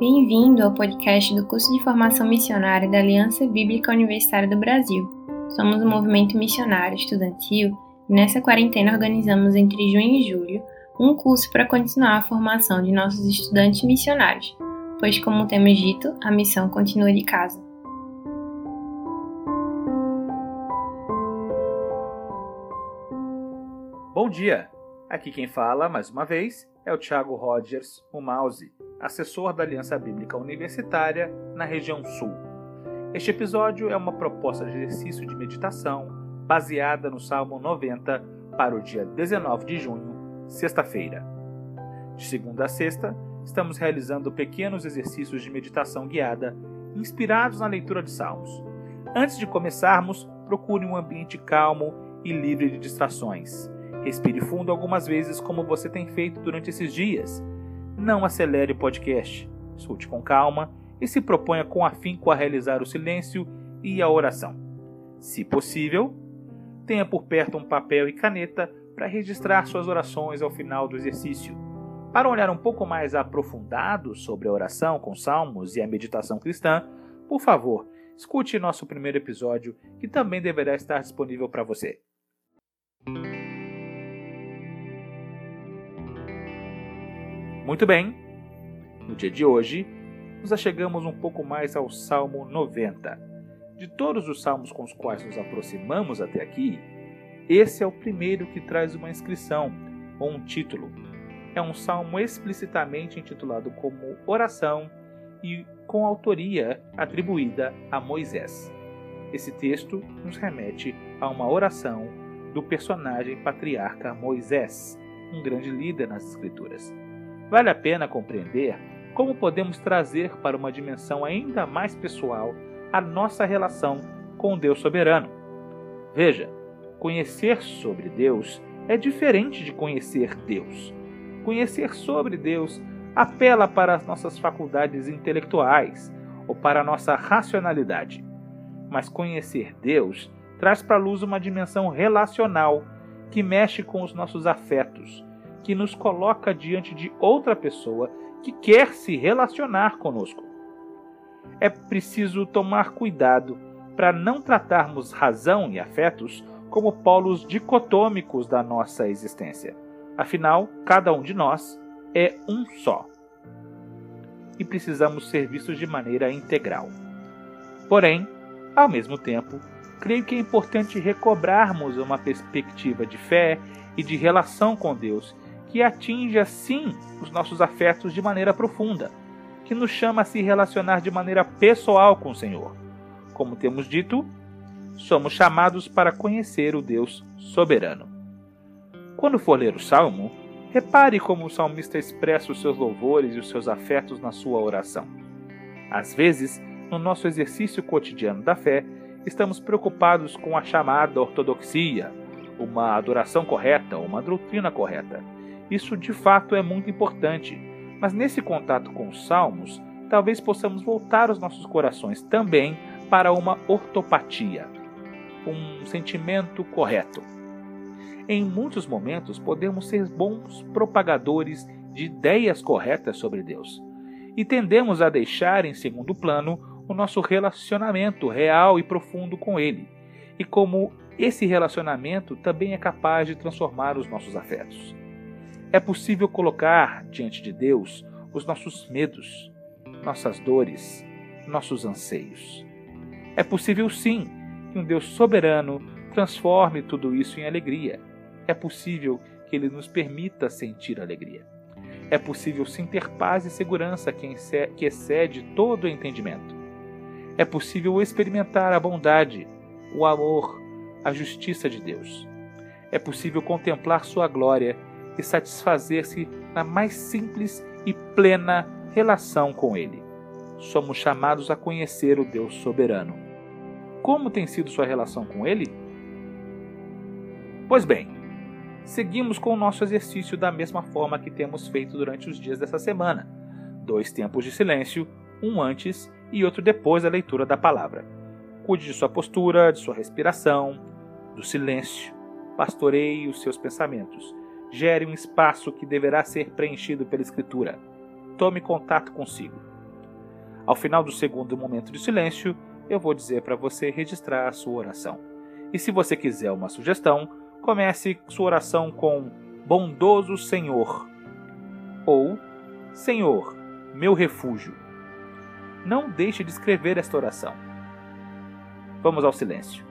Bem-vindo ao podcast do curso de formação missionária da Aliança Bíblica Universitária do Brasil. Somos um movimento missionário estudantil e nessa quarentena organizamos entre junho e julho um curso para continuar a formação de nossos estudantes missionários, pois, como temos dito, a missão continua de casa. Bom dia! Aqui quem fala, mais uma vez, é o Thiago Rogers, o Mouse, assessor da Aliança Bíblica Universitária na região Sul. Este episódio é uma proposta de exercício de meditação baseada no Salmo 90 para o dia 19 de junho, sexta-feira. De segunda a sexta, estamos realizando pequenos exercícios de meditação guiada inspirados na leitura de Salmos. Antes de começarmos, procure um ambiente calmo e livre de distrações Respire fundo algumas vezes, como você tem feito durante esses dias. Não acelere o podcast. Escute com calma e se proponha com afinco a realizar o silêncio e a oração. Se possível, tenha por perto um papel e caneta para registrar suas orações ao final do exercício. Para olhar um pouco mais aprofundado sobre a oração com salmos e a meditação cristã, por favor, escute nosso primeiro episódio, que também deverá estar disponível para você. Muito bem, no dia de hoje, nos achegamos um pouco mais ao Salmo 90. De todos os salmos com os quais nos aproximamos até aqui, esse é o primeiro que traz uma inscrição ou um título. É um salmo explicitamente intitulado como Oração e com autoria atribuída a Moisés. Esse texto nos remete a uma oração do personagem patriarca Moisés, um grande líder nas Escrituras. Vale a pena compreender como podemos trazer para uma dimensão ainda mais pessoal a nossa relação com Deus soberano. Veja, conhecer sobre Deus é diferente de conhecer Deus. Conhecer sobre Deus apela para as nossas faculdades intelectuais ou para a nossa racionalidade. Mas conhecer Deus traz para a luz uma dimensão relacional que mexe com os nossos afetos, que nos coloca diante de outra pessoa que quer se relacionar conosco. É preciso tomar cuidado para não tratarmos razão e afetos como polos dicotômicos da nossa existência. Afinal, cada um de nós é um só. E precisamos ser vistos de maneira integral. Porém, ao mesmo tempo, creio que é importante recobrarmos uma perspectiva de fé e de relação com Deus que atinge assim os nossos afetos de maneira profunda, que nos chama a se relacionar de maneira pessoal com o Senhor. Como temos dito, somos chamados para conhecer o Deus soberano. Quando for ler o salmo, repare como o salmista expressa os seus louvores e os seus afetos na sua oração. Às vezes, no nosso exercício cotidiano da fé, estamos preocupados com a chamada ortodoxia, uma adoração correta, uma doutrina correta isso de fato é muito importante, mas nesse contato com os salmos, talvez possamos voltar os nossos corações também para uma ortopatia, um sentimento correto. Em muitos momentos podemos ser bons propagadores de ideias corretas sobre Deus e tendemos a deixar em segundo plano o nosso relacionamento real e profundo com Ele, e como esse relacionamento também é capaz de transformar os nossos afetos. É possível colocar diante de Deus os nossos medos, nossas dores, nossos anseios. É possível sim que um Deus soberano transforme tudo isso em alegria. É possível que Ele nos permita sentir alegria. É possível sim ter paz e segurança que excede todo o entendimento. É possível experimentar a bondade, o amor, a justiça de Deus. É possível contemplar Sua glória e satisfazer-se na mais simples e plena relação com Ele. Somos chamados a conhecer o Deus soberano. Como tem sido sua relação com Ele? Pois bem, seguimos com o nosso exercício da mesma forma que temos feito durante os dias dessa semana. Dois tempos de silêncio, um antes e outro depois da leitura da palavra. Cuide de sua postura, de sua respiração, do silêncio. Pastoreie os seus pensamentos gere um espaço que deverá ser preenchido pela Escritura. Tome contato consigo. Ao final do segundo momento de silêncio, eu vou dizer para você registrar a sua oração. E se você quiser uma sugestão, comece sua oração com Bondoso Senhor ou Senhor, meu refúgio. Não deixe de escrever esta oração. Vamos ao silêncio.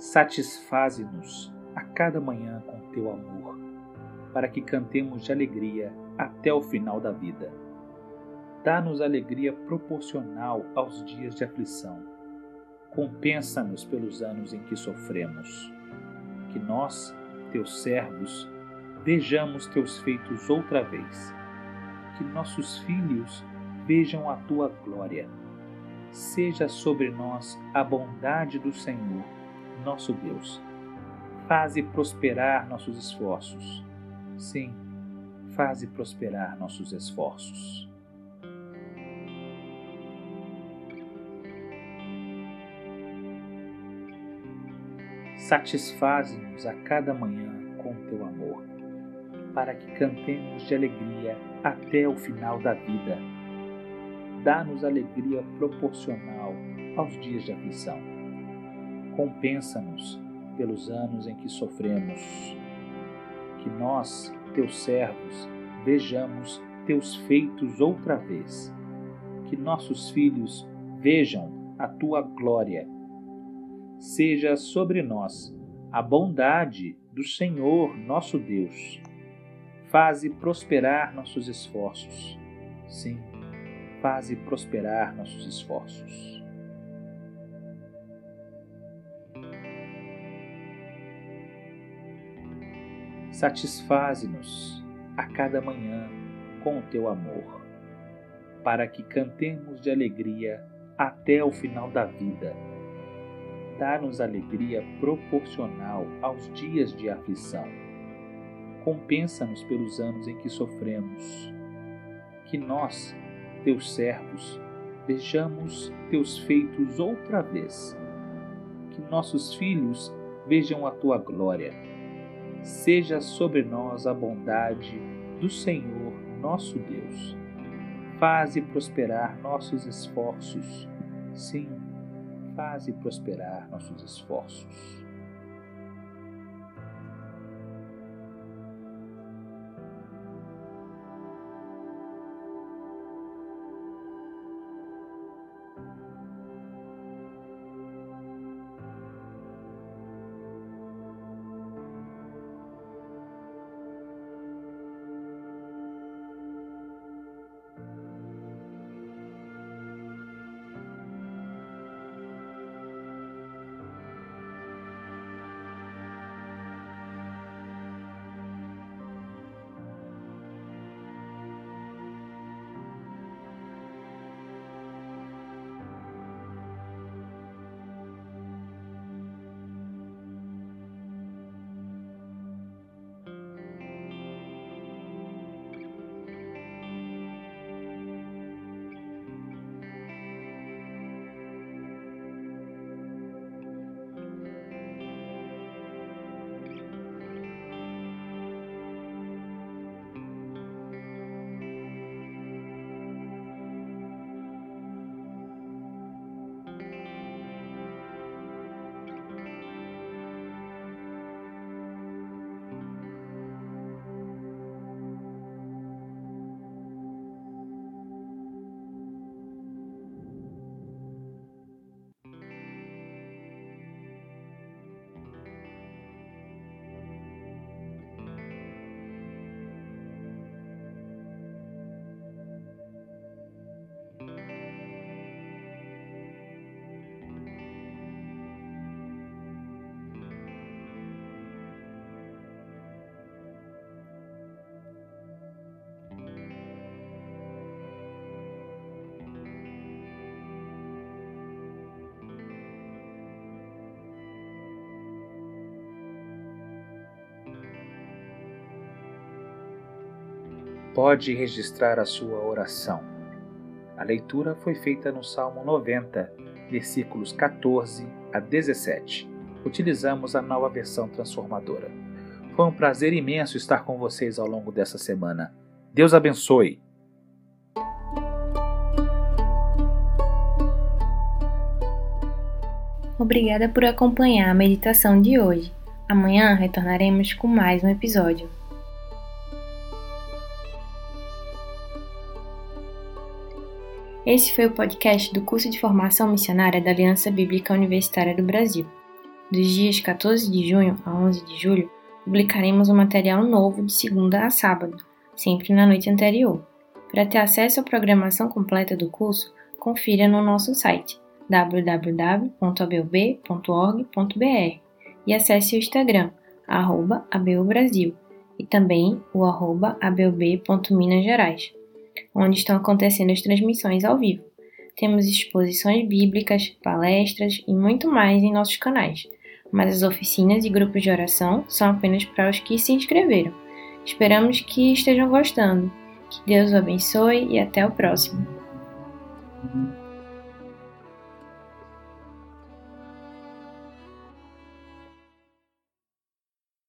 Satisfaze-nos a cada manhã com teu amor, para que cantemos de alegria até o final da vida. Dá-nos alegria proporcional aos dias de aflição. Compensa-nos pelos anos em que sofremos. Que nós, teus servos, vejamos teus feitos outra vez. Que nossos filhos vejam a tua glória. Seja sobre nós a bondade do Senhor nosso Deus. Faze prosperar nossos esforços. Sim, faze prosperar nossos esforços. Satisfaze-nos a cada manhã com teu amor, para que cantemos de alegria até o final da vida. Dá-nos alegria proporcional aos dias de aflição compensa-nos pelos anos em que sofremos. Que nós, teus servos, vejamos teus feitos outra vez. Que nossos filhos vejam a tua glória. Seja sobre nós a bondade do Senhor nosso Deus. Faze prosperar nossos esforços. Sim, faze prosperar nossos esforços. Satisfaze-nos a cada manhã com o teu amor, para que cantemos de alegria até o final da vida. Dá-nos alegria proporcional aos dias de aflição. Compensa-nos pelos anos em que sofremos. Que nós, teus servos, vejamos teus feitos outra vez. Que nossos filhos vejam a tua glória seja sobre nós a bondade do Senhor nosso Deus. Faze prosperar nossos esforços. Sim, faze prosperar nossos esforços. Pode registrar a sua oração. A leitura foi feita no Salmo 90, versículos 14 a 17. Utilizamos a nova versão transformadora. Foi um prazer imenso estar com vocês ao longo dessa semana. Deus abençoe. Obrigada por acompanhar a meditação de hoje. Amanhã retornaremos com mais um episódio. Esse foi o podcast do curso de formação missionária da Aliança Bíblica Universitária do Brasil. Dos dias 14 de junho a 11 de julho, publicaremos um material novo de segunda a sábado, sempre na noite anterior. Para ter acesso à programação completa do curso, confira no nosso site www.abub.org.br e acesse o Instagram, arroba ABUBrasil, e também o arroba abub.minasgerais, onde estão acontecendo as transmissões ao vivo. Temos exposições bíblicas, palestras e muito mais em nossos canais, mas as oficinas e grupos de oração são apenas para os que se inscreveram. Esperamos que estejam gostando. Que Deus o abençoe e até o próximo.